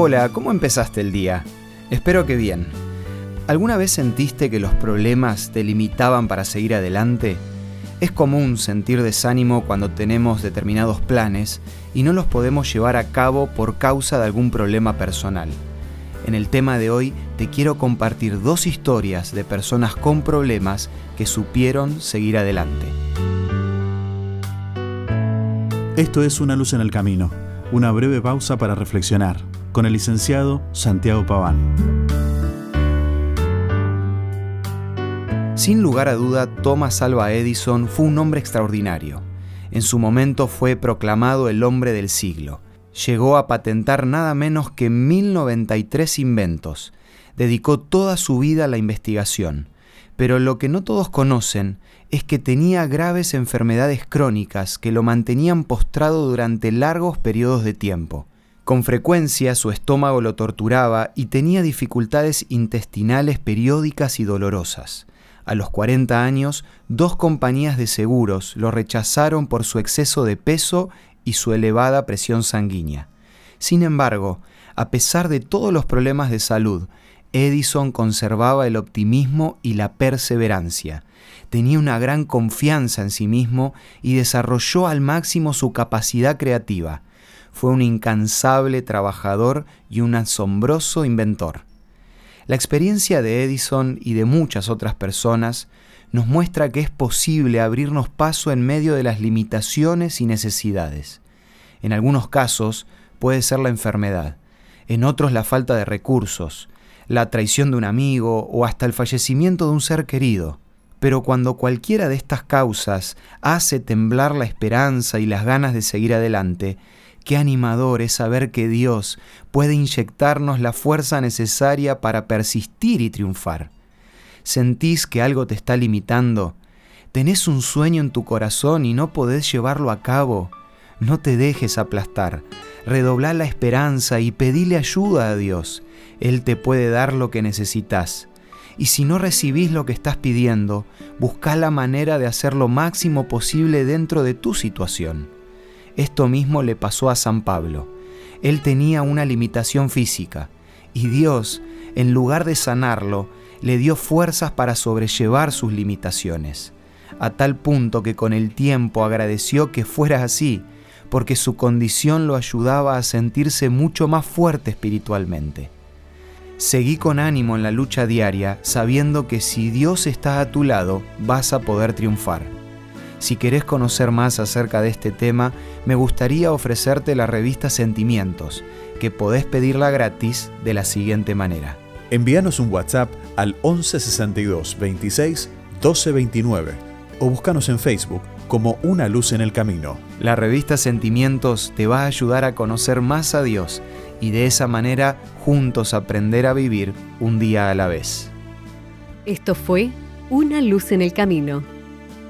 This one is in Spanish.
Hola, ¿cómo empezaste el día? Espero que bien. ¿Alguna vez sentiste que los problemas te limitaban para seguir adelante? Es común sentir desánimo cuando tenemos determinados planes y no los podemos llevar a cabo por causa de algún problema personal. En el tema de hoy te quiero compartir dos historias de personas con problemas que supieron seguir adelante. Esto es Una luz en el camino, una breve pausa para reflexionar con el licenciado Santiago Paván. Sin lugar a duda, Thomas Alva Edison fue un hombre extraordinario. En su momento fue proclamado el hombre del siglo. Llegó a patentar nada menos que 1093 inventos. Dedicó toda su vida a la investigación. Pero lo que no todos conocen es que tenía graves enfermedades crónicas que lo mantenían postrado durante largos periodos de tiempo. Con frecuencia su estómago lo torturaba y tenía dificultades intestinales periódicas y dolorosas. A los 40 años, dos compañías de seguros lo rechazaron por su exceso de peso y su elevada presión sanguínea. Sin embargo, a pesar de todos los problemas de salud, Edison conservaba el optimismo y la perseverancia. Tenía una gran confianza en sí mismo y desarrolló al máximo su capacidad creativa. Fue un incansable trabajador y un asombroso inventor. La experiencia de Edison y de muchas otras personas nos muestra que es posible abrirnos paso en medio de las limitaciones y necesidades. En algunos casos puede ser la enfermedad, en otros la falta de recursos, la traición de un amigo o hasta el fallecimiento de un ser querido. Pero cuando cualquiera de estas causas hace temblar la esperanza y las ganas de seguir adelante, Qué animador es saber que Dios puede inyectarnos la fuerza necesaria para persistir y triunfar. ¿Sentís que algo te está limitando? ¿Tenés un sueño en tu corazón y no podés llevarlo a cabo? No te dejes aplastar. Redobla la esperanza y pedile ayuda a Dios. Él te puede dar lo que necesitas. Y si no recibís lo que estás pidiendo, busca la manera de hacer lo máximo posible dentro de tu situación. Esto mismo le pasó a San Pablo. Él tenía una limitación física y Dios, en lugar de sanarlo, le dio fuerzas para sobrellevar sus limitaciones, a tal punto que con el tiempo agradeció que fuera así, porque su condición lo ayudaba a sentirse mucho más fuerte espiritualmente. Seguí con ánimo en la lucha diaria, sabiendo que si Dios está a tu lado, vas a poder triunfar. Si querés conocer más acerca de este tema, me gustaría ofrecerte la revista Sentimientos, que podés pedirla gratis de la siguiente manera. Envíanos un WhatsApp al 1162 26 1229 o búscanos en Facebook como Una Luz en el Camino. La revista Sentimientos te va a ayudar a conocer más a Dios y de esa manera juntos aprender a vivir un día a la vez. Esto fue Una Luz en el Camino